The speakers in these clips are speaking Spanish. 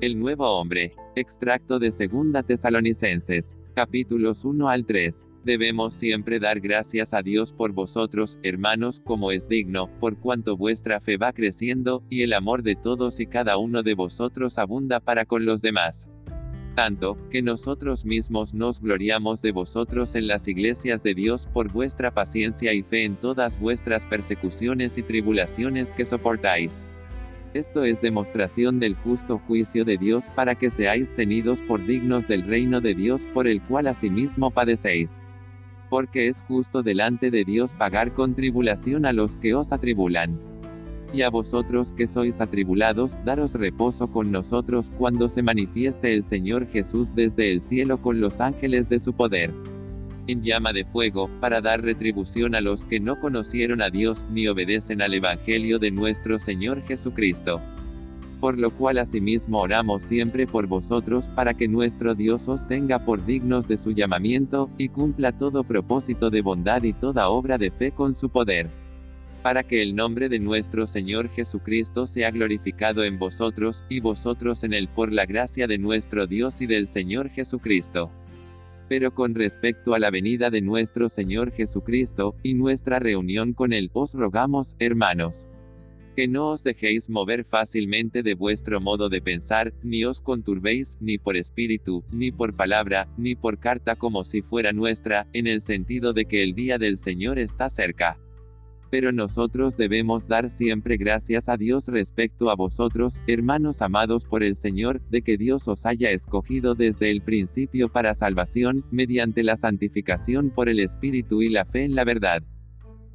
El nuevo hombre. Extracto de Segunda Tesalonicenses. Capítulos 1 al 3. Debemos siempre dar gracias a Dios por vosotros, hermanos, como es digno, por cuanto vuestra fe va creciendo, y el amor de todos y cada uno de vosotros abunda para con los demás. Tanto, que nosotros mismos nos gloriamos de vosotros en las iglesias de Dios por vuestra paciencia y fe en todas vuestras persecuciones y tribulaciones que soportáis. Esto es demostración del justo juicio de Dios para que seáis tenidos por dignos del reino de Dios por el cual asimismo padecéis porque es justo delante de Dios pagar con tribulación a los que os atribulan. Y a vosotros que sois atribulados, daros reposo con nosotros cuando se manifieste el Señor Jesús desde el cielo con los ángeles de su poder. En llama de fuego, para dar retribución a los que no conocieron a Dios ni obedecen al Evangelio de nuestro Señor Jesucristo por lo cual asimismo oramos siempre por vosotros, para que nuestro Dios os tenga por dignos de su llamamiento, y cumpla todo propósito de bondad y toda obra de fe con su poder. Para que el nombre de nuestro Señor Jesucristo sea glorificado en vosotros, y vosotros en él por la gracia de nuestro Dios y del Señor Jesucristo. Pero con respecto a la venida de nuestro Señor Jesucristo, y nuestra reunión con él, os rogamos, hermanos, que no os dejéis mover fácilmente de vuestro modo de pensar, ni os conturbéis, ni por espíritu, ni por palabra, ni por carta como si fuera nuestra, en el sentido de que el día del Señor está cerca. Pero nosotros debemos dar siempre gracias a Dios respecto a vosotros, hermanos amados por el Señor, de que Dios os haya escogido desde el principio para salvación, mediante la santificación por el Espíritu y la fe en la verdad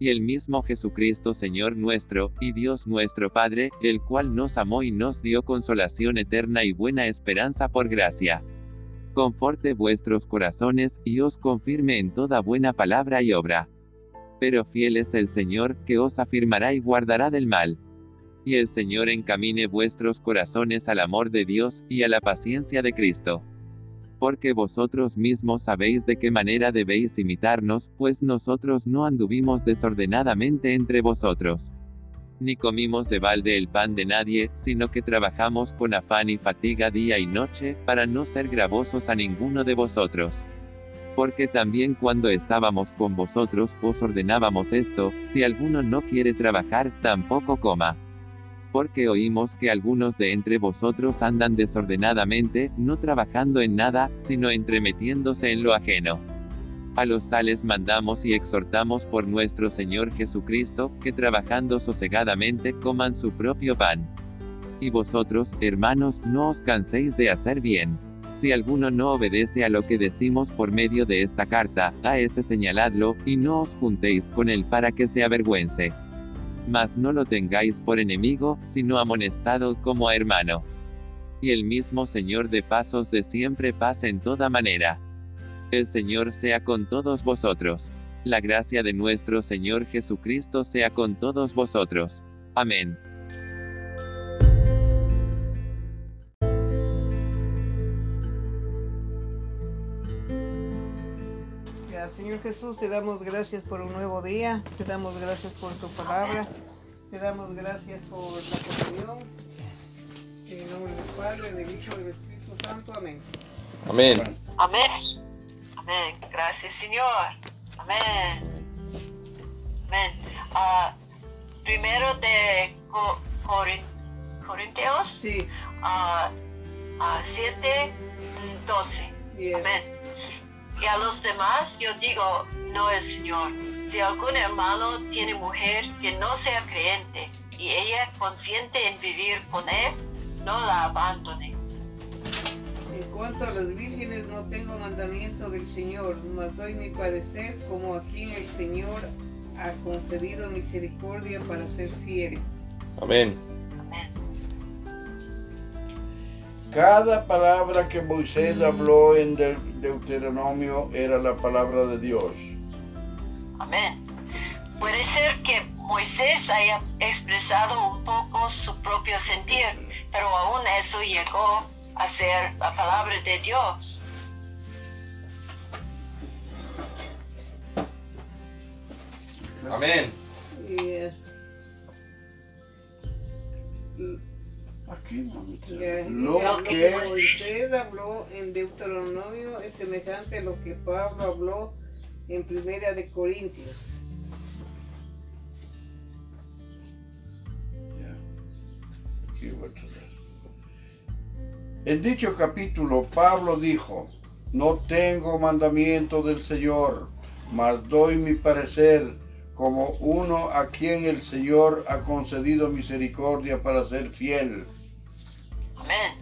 y el mismo Jesucristo Señor nuestro, y Dios nuestro Padre, el cual nos amó y nos dio consolación eterna y buena esperanza por gracia. Conforte vuestros corazones, y os confirme en toda buena palabra y obra. Pero fiel es el Señor, que os afirmará y guardará del mal. Y el Señor encamine vuestros corazones al amor de Dios, y a la paciencia de Cristo porque vosotros mismos sabéis de qué manera debéis imitarnos, pues nosotros no anduvimos desordenadamente entre vosotros. Ni comimos de balde el pan de nadie, sino que trabajamos con afán y fatiga día y noche, para no ser gravosos a ninguno de vosotros. Porque también cuando estábamos con vosotros, os ordenábamos esto, si alguno no quiere trabajar, tampoco coma porque oímos que algunos de entre vosotros andan desordenadamente, no trabajando en nada, sino entremetiéndose en lo ajeno. A los tales mandamos y exhortamos por nuestro Señor Jesucristo, que trabajando sosegadamente coman su propio pan. Y vosotros, hermanos, no os canséis de hacer bien. Si alguno no obedece a lo que decimos por medio de esta carta, a ese señaladlo, y no os juntéis con él para que se avergüence mas no lo tengáis por enemigo, sino amonestado como a hermano. Y el mismo Señor de pasos de siempre paz en toda manera. El Señor sea con todos vosotros. La gracia de nuestro Señor Jesucristo sea con todos vosotros. Amén. Señor Jesús, te damos gracias por un nuevo día, te damos gracias por tu palabra, te damos gracias por la comunión. En el nombre del Padre, del Hijo y del Espíritu Santo. Amén. Amén. Amén. Amén. Gracias, Señor. Amén. Amén. Uh, primero de Co Corintios sí. uh, uh, 7, 12. Amén. Y a los demás yo digo, no el Señor. Si algún hermano tiene mujer que no sea creyente y ella consciente en vivir con él, no la abandone. En cuanto a las vírgenes no tengo mandamiento del Señor, mas doy mi parecer como aquí el Señor ha concedido misericordia para ser fiel. Amén. Cada palabra que Moisés habló en Deuteronomio era la palabra de Dios. Amén. Puede ser que Moisés haya expresado un poco su propio sentir, pero aún eso llegó a ser la palabra de Dios. Amén. Lo que Moisés habló en Deuteronomio es semejante a lo que Pablo habló en Primera de Corintios. En dicho capítulo, Pablo dijo, no tengo mandamiento del Señor, mas doy mi parecer como uno a quien el Señor ha concedido misericordia para ser fiel. Amén.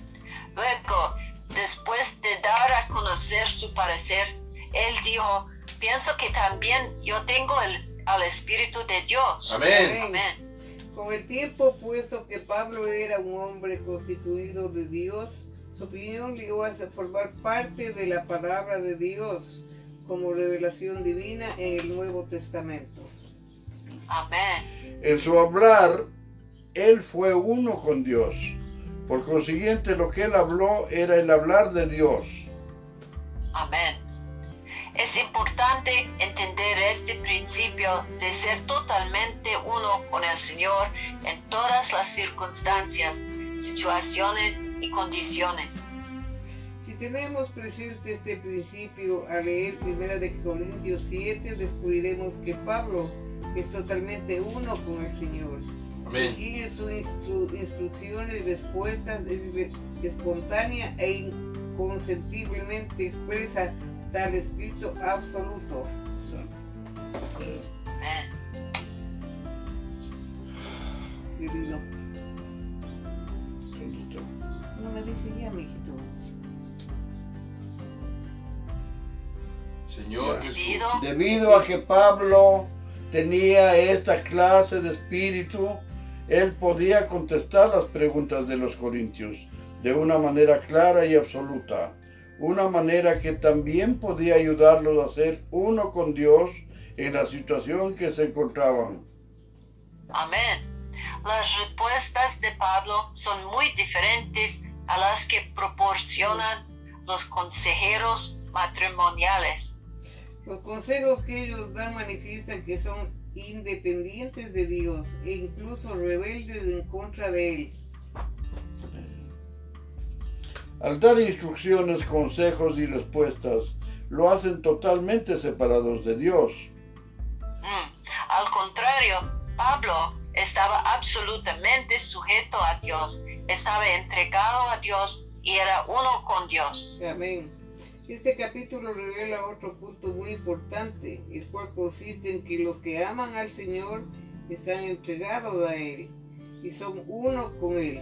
Luego, después de dar a conocer su parecer, él dijo, pienso que también yo tengo el, al Espíritu de Dios. Amén. Amén. Con el tiempo, puesto que Pablo era un hombre constituido de Dios, su opinión le iba a formar parte de la palabra de Dios como revelación divina en el Nuevo Testamento. Amén. En su hablar, él fue uno con Dios. Por consiguiente, lo que él habló era el hablar de Dios. Amén. Es importante entender este principio de ser totalmente uno con el Señor en todas las circunstancias, situaciones y condiciones. Si tenemos presente este principio al leer 1 de Corintios 7, descubriremos que Pablo es totalmente uno con el Señor. Amén. Y sus instrucciones y respuestas es espontánea e inconsentiblemente expresa tal espíritu absoluto. Divino. No me dice ya, mijito. Señor Jesús. Debido a que Pablo tenía esta clase de espíritu, él podía contestar las preguntas de los corintios de una manera clara y absoluta, una manera que también podía ayudarlos a ser uno con Dios en la situación que se encontraban. Amén. Las respuestas de Pablo son muy diferentes a las que proporcionan los consejeros matrimoniales. Los consejos que ellos dan manifiestan que son independientes de Dios e incluso rebeldes en contra de Él. Al dar instrucciones, consejos y respuestas, lo hacen totalmente separados de Dios. Mm, al contrario, Pablo estaba absolutamente sujeto a Dios, estaba entregado a Dios y era uno con Dios. Amén. Este capítulo revela otro punto muy importante, el cual consiste en que los que aman al Señor están entregados a Él y son uno con Él.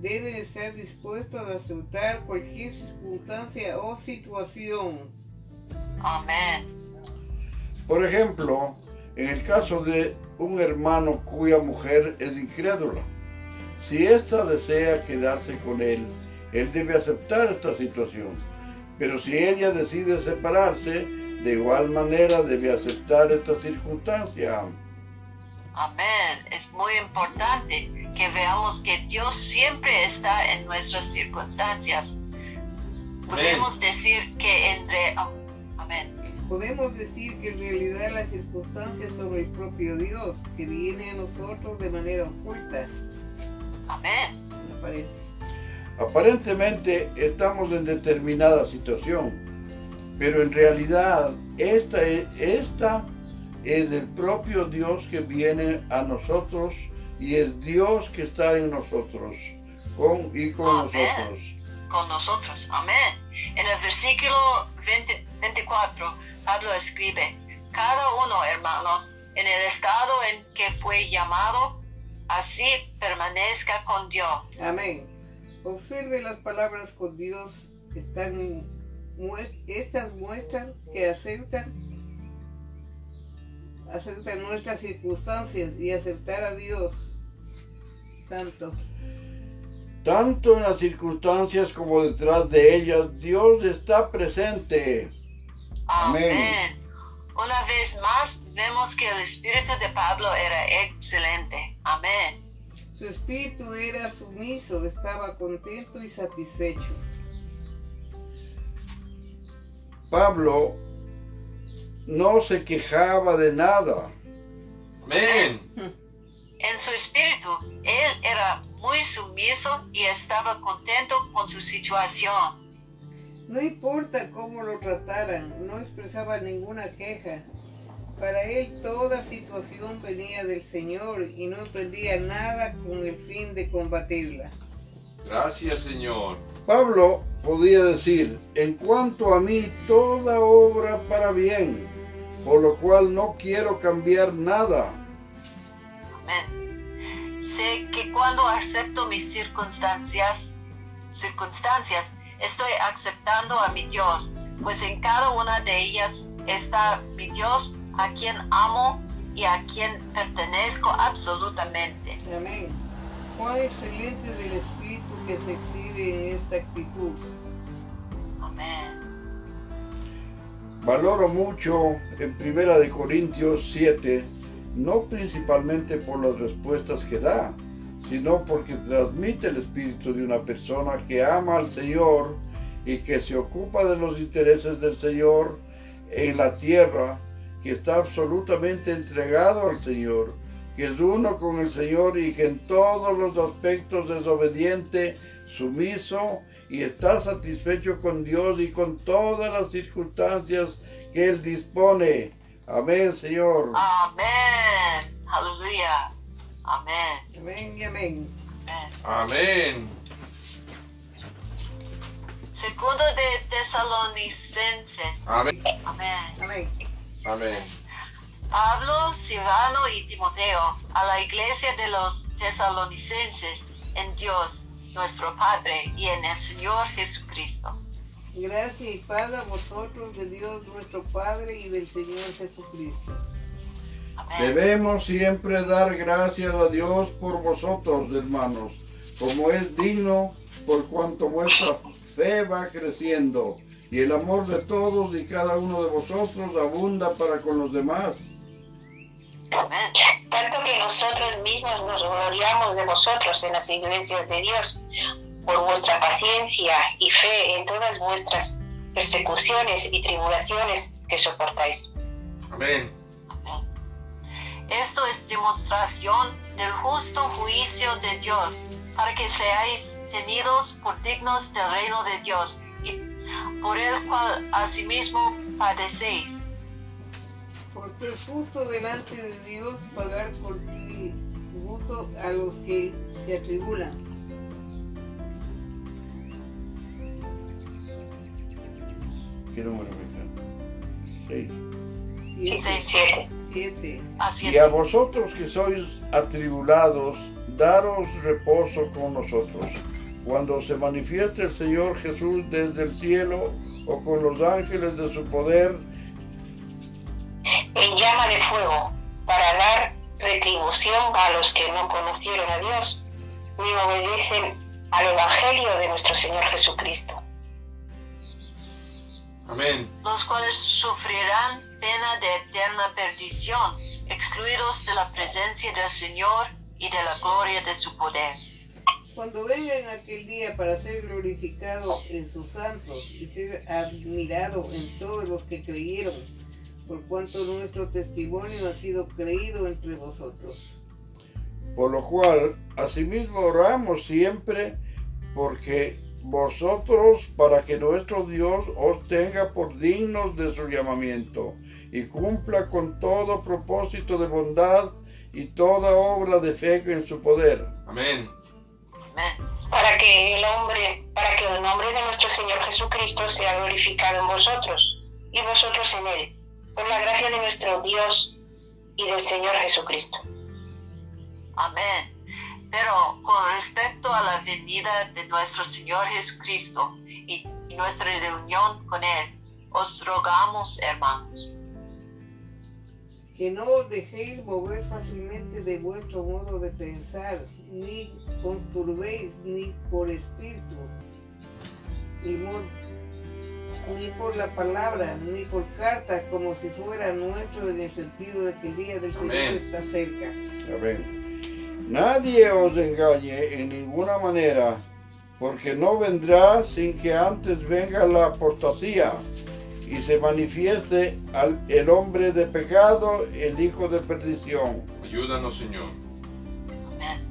Deben estar dispuestos a aceptar cualquier circunstancia o situación. Amén. Por ejemplo, en el caso de un hermano cuya mujer es incrédula, si ésta desea quedarse con él, él debe aceptar esta situación pero si ella decide separarse, de igual manera debe aceptar esta circunstancia. Amén. Es muy importante que veamos que Dios siempre está en nuestras circunstancias. Podemos decir que en Amén. Podemos decir que en realidad las circunstancias son el propio Dios que viene a nosotros de manera oculta. Amén. Aparentemente estamos en determinada situación, pero en realidad esta es, esta es el propio Dios que viene a nosotros y es Dios que está en nosotros con, y con nosotros. Con nosotros, amén. En el versículo 24, Pablo escribe, cada uno, hermanos, en el estado en que fue llamado, así permanezca con Dios. Amén. Observe las palabras con Dios, están, estas muestran que aceptan, aceptan nuestras circunstancias y aceptar a Dios tanto. Tanto en las circunstancias como detrás de ellas, Dios está presente. Amén. Una vez más, vemos que el espíritu de Pablo era excelente. Amén. Su espíritu era sumiso, estaba contento y satisfecho. Pablo no se quejaba de nada. Amén. En su espíritu, él era muy sumiso y estaba contento con su situación. No importa cómo lo trataran, no expresaba ninguna queja. Para él toda situación venía del Señor y no emprendía nada con el fin de combatirla. Gracias, Señor. Pablo podía decir, en cuanto a mí, toda obra para bien, por lo cual no quiero cambiar nada. Amén. Sé que cuando acepto mis circunstancias, circunstancias, estoy aceptando a mi Dios, pues en cada una de ellas está mi Dios a quien amo y a quien pertenezco absolutamente. Amén. Cuán excelente del Espíritu que se exhibe en esta actitud. Amén. Valoro mucho en Primera de Corintios 7, no principalmente por las respuestas que da, sino porque transmite el espíritu de una persona que ama al Señor y que se ocupa de los intereses del Señor en la tierra que está absolutamente entregado al Señor, que es uno con el Señor y que en todos los aspectos es obediente, sumiso y está satisfecho con Dios y con todas las circunstancias que Él dispone. Amén, Señor. Amén. Aleluya. Amén. Amén y amén. Amén. Segundo de Tesalonicense. Amén. Amén. Amén. Amén. Pablo, Silvano y Timoteo, a la iglesia de los tesalonicenses, en Dios, nuestro Padre, y en el Señor Jesucristo. Gracia y paz a vosotros de Dios nuestro Padre y del Señor Jesucristo. Amén. Debemos siempre dar gracias a Dios por vosotros, hermanos, como es digno por cuanto vuestra fe va creciendo y el amor de todos y cada uno de vosotros abunda para con los demás. Amén. tanto que nosotros mismos nos gloriamos de vosotros en las iglesias de Dios por vuestra paciencia y fe en todas vuestras persecuciones y tribulaciones que soportáis. Amén. Esto es demostración del justo juicio de Dios, para que seáis tenidos por dignos del reino de Dios, por el cual asimismo padecéis. Porque es justo delante de Dios pagar por tributo a los que se atribulan. ¿Qué número me Seis. Siete. Siete. Siete. Y a vosotros que sois atribulados, daros reposo con nosotros. Cuando se manifieste el Señor Jesús desde el cielo o con los ángeles de su poder, en llama de fuego para dar retribución a los que no conocieron a Dios ni obedecen al Evangelio de nuestro Señor Jesucristo. Amén. los cuales sufrirán pena de eterna perdición, excluidos de la presencia del Señor y de la gloria de su poder. Cuando venga en aquel día para ser glorificado en sus santos y ser admirado en todos los que creyeron, por cuanto nuestro testimonio ha sido creído entre vosotros. por lo cual asimismo oramos siempre porque vosotros para que nuestro Dios os tenga por dignos de su llamamiento y cumpla con todo propósito de bondad y toda obra de fe en su poder. Amén. Para que el hombre, para que el nombre de nuestro Señor Jesucristo sea glorificado en vosotros y vosotros en él, por la gracia de nuestro Dios y del Señor Jesucristo. Amén. Pero con respecto a la venida de nuestro Señor Jesucristo y nuestra reunión con Él, os rogamos, hermanos, que no os dejéis mover fácilmente de vuestro modo de pensar, ni conturbéis ni por espíritu, ni, por la palabra, ni por carta, como si fuera nuestro en el sentido de que el día del Señor Amén. está cerca. Amén. Nadie os engañe en ninguna manera, porque no vendrá sin que antes venga la apostasía y se manifieste al, el hombre de pecado, el hijo de perdición, Ayúdanos, Señor.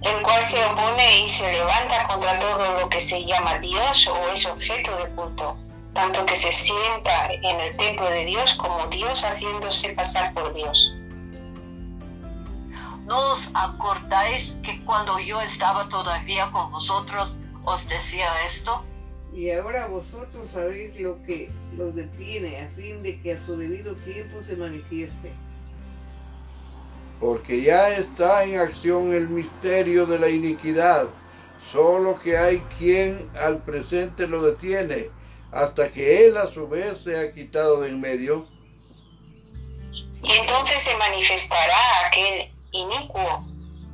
el cual se opone y se levanta contra todo lo que se llama Dios o es objeto de culto, tanto que se sienta en el templo de Dios como Dios haciéndose pasar por Dios. ¿No os acordáis que cuando yo estaba todavía con vosotros os decía esto? Y ahora vosotros sabéis lo que los detiene a fin de que a su debido tiempo se manifieste porque ya está en acción el misterio de la iniquidad, solo que hay quien al presente lo detiene, hasta que él a su vez sea quitado de en medio. Y entonces se manifestará aquel inicuo,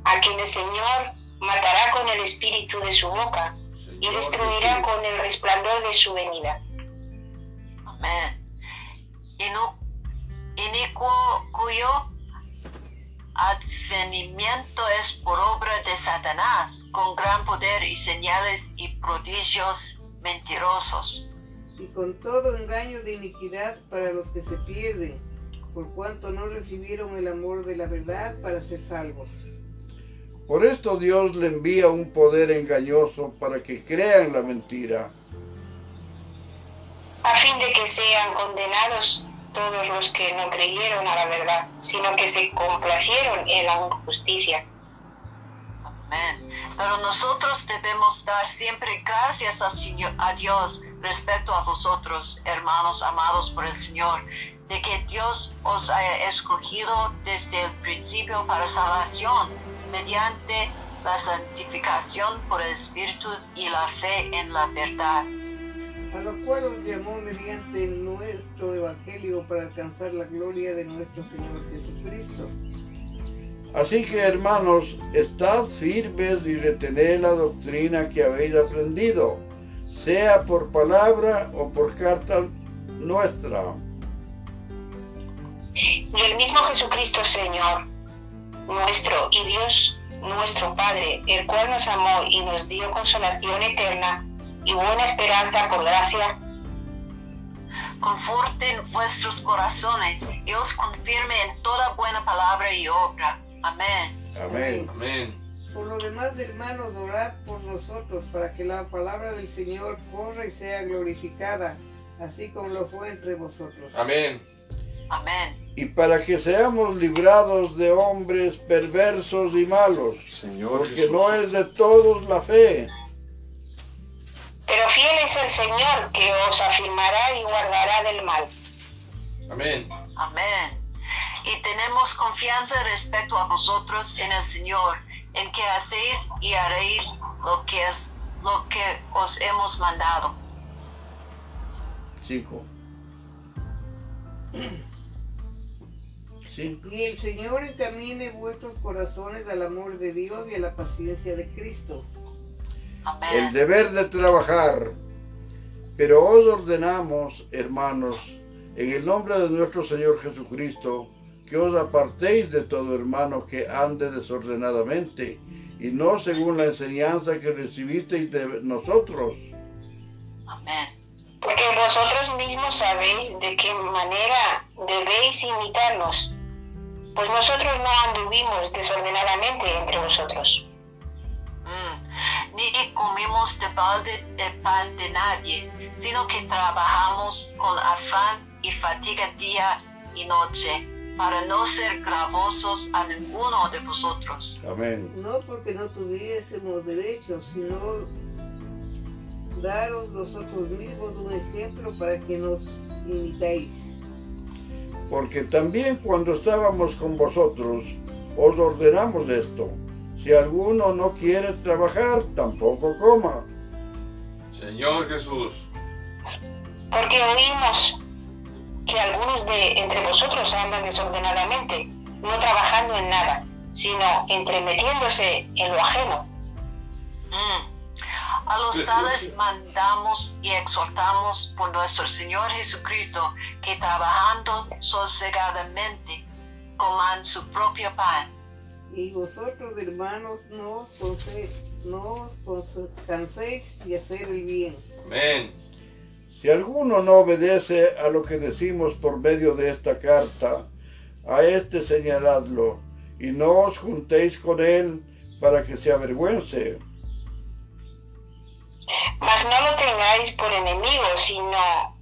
a quien el Señor matará con el espíritu de su boca y destruirá con el resplandor de su venida. Amén. Inicuo cuyo advenimiento es por obra de Satanás, con gran poder y señales y prodigios mentirosos. Y con todo engaño de iniquidad para los que se pierden, por cuanto no recibieron el amor de la verdad para ser salvos. Por esto Dios le envía un poder engañoso para que crean la mentira. A fin de que sean condenados todos los que no creyeron a la verdad, sino que se complacieron en la injusticia. Amén. Pero nosotros debemos dar siempre gracias a, Señor, a Dios respecto a vosotros, hermanos amados por el Señor, de que Dios os haya escogido desde el principio para salvación, mediante la santificación por el Espíritu y la fe en la verdad a lo cual os llamó mediante nuestro Evangelio para alcanzar la gloria de nuestro Señor Jesucristo. Así que hermanos, estad firmes y retened la doctrina que habéis aprendido, sea por palabra o por carta nuestra. Y el mismo Jesucristo Señor, nuestro y Dios, nuestro Padre, el cual nos amó y nos dio consolación eterna, y buena esperanza por gracia. Conforten vuestros corazones y os confirme en toda buena palabra y obra. Amén. Amén. Amén. Por lo demás, hermanos, orad por nosotros para que la palabra del Señor corra y sea glorificada, así como lo fue entre vosotros. Amén. Amén. Y para que seamos librados de hombres perversos y malos, Señor porque no es de todos la fe. Pero fiel es el Señor que os afirmará y guardará del mal. Amén. Amén. Y tenemos confianza respecto a vosotros en el Señor, en que hacéis y haréis lo que es lo que os hemos mandado. Cinco. Sí. Y el Señor encamine vuestros corazones al amor de Dios y a la paciencia de Cristo el deber de trabajar. Pero os ordenamos, hermanos, en el nombre de nuestro Señor Jesucristo, que os apartéis de todo hermano que ande desordenadamente y no según la enseñanza que recibisteis de nosotros. Amén. Porque vosotros mismos sabéis de qué manera debéis imitarnos, pues nosotros no anduvimos desordenadamente entre vosotros ni comemos de balde de pan de nadie, sino que trabajamos con afán y fatiga día y noche, para no ser gravosos a ninguno de vosotros. Amén. No porque no tuviésemos derecho, sino daros nosotros mismos un ejemplo para que nos imitéis. Porque también cuando estábamos con vosotros, os ordenamos esto si alguno no quiere trabajar, tampoco coma. Señor Jesús. Porque oímos que algunos de entre vosotros andan desordenadamente, no trabajando en nada, sino entremetiéndose en lo ajeno. Mm. A los tales mandamos y exhortamos por nuestro Señor Jesucristo que trabajando sosegadamente coman su propio pan y vosotros, hermanos, no os, canséis de hacer el bien. Amén. Si alguno no obedece a lo que decimos por medio de esta carta, a este señaladlo, y no os juntéis con él, para que se avergüence. Mas no lo tengáis por enemigo, sino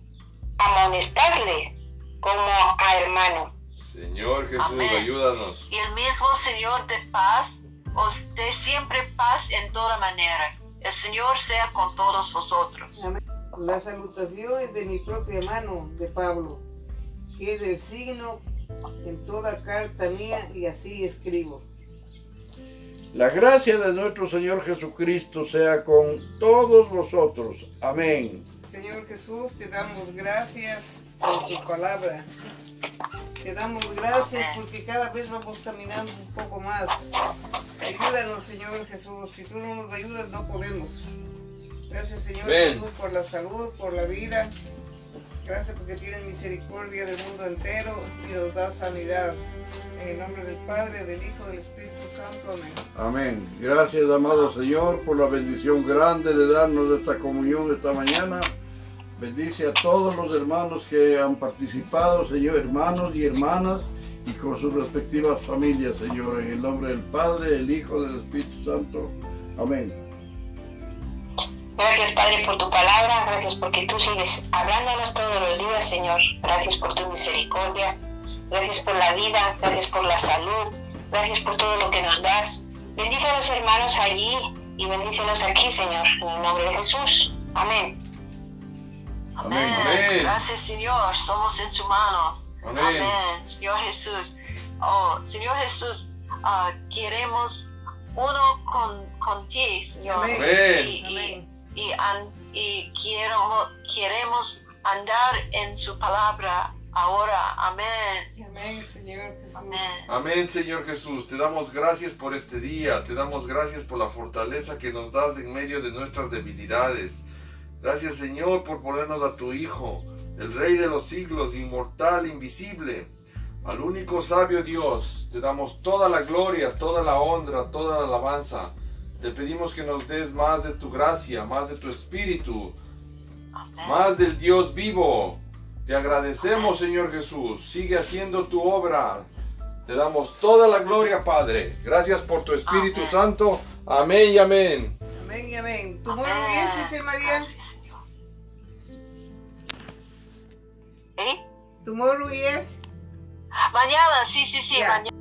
amonestadle como a hermano. Señor Jesús, Amén. ayúdanos. Y el mismo Señor de paz os dé siempre paz en toda manera. El Señor sea con todos vosotros. Amén. La salutación es de mi propia mano, de Pablo, que es el signo en toda carta mía y así escribo. La gracia de nuestro Señor Jesucristo sea con todos vosotros. Amén. Señor Jesús, te damos gracias por tu palabra. Te damos gracias porque cada vez vamos caminando un poco más. Ayúdanos, Señor Jesús. Si tú no nos ayudas, no podemos. Gracias, Señor. Jesús, por la salud, por la vida. Gracias porque tienes misericordia del mundo entero y nos das sanidad. En el nombre del Padre, del Hijo, del Espíritu Santo. Amén. Amén. Gracias, amado Señor, por la bendición grande de darnos esta comunión esta mañana. Bendice a todos los hermanos que han participado, Señor, hermanos y hermanas, y con sus respectivas familias, Señor, en el nombre del Padre, del Hijo, del Espíritu Santo. Amén. Gracias, Padre, por tu palabra. Gracias porque tú sigues hablándonos todos los días, Señor. Gracias por tus misericordias. Gracias por la vida. Gracias por la salud. Gracias por todo lo que nos das. Bendice a los hermanos allí y bendícenos aquí, Señor. En el nombre de Jesús. Amén. Amén. Amén. Gracias, Señor. Somos en sus manos. Amén. Señor Jesús. Oh, Señor Jesús, ah, queremos uno con, con ti, Señor. Amén. Amén. Y, y- Amén. y an- y quiero- queremos andar en su palabra ahora. Amén. Amén, Señor Jesús. Amén. Amén, Señor Jesús. Te damos gracias por este día. Te damos gracias por la fortaleza que nos das en medio de nuestras debilidades. Gracias, Señor, por ponernos a tu Hijo, el Rey de los siglos, inmortal, invisible. Al único sabio Dios, te damos toda la gloria, toda la honra, toda la alabanza. Te pedimos que nos des más de tu gracia, más de tu espíritu, Amén. más del Dios vivo. Te agradecemos, Señor Jesús. Sigue haciendo tu obra. Te damos toda la gloria, Padre. Gracias por tu Espíritu Amén. Santo. Amén y amén. Amén y amén. ¿Tu Amén. bien, Sister María? ¿Eh? ¿Tu yes? Mañana, sí, sí, sí, mañana.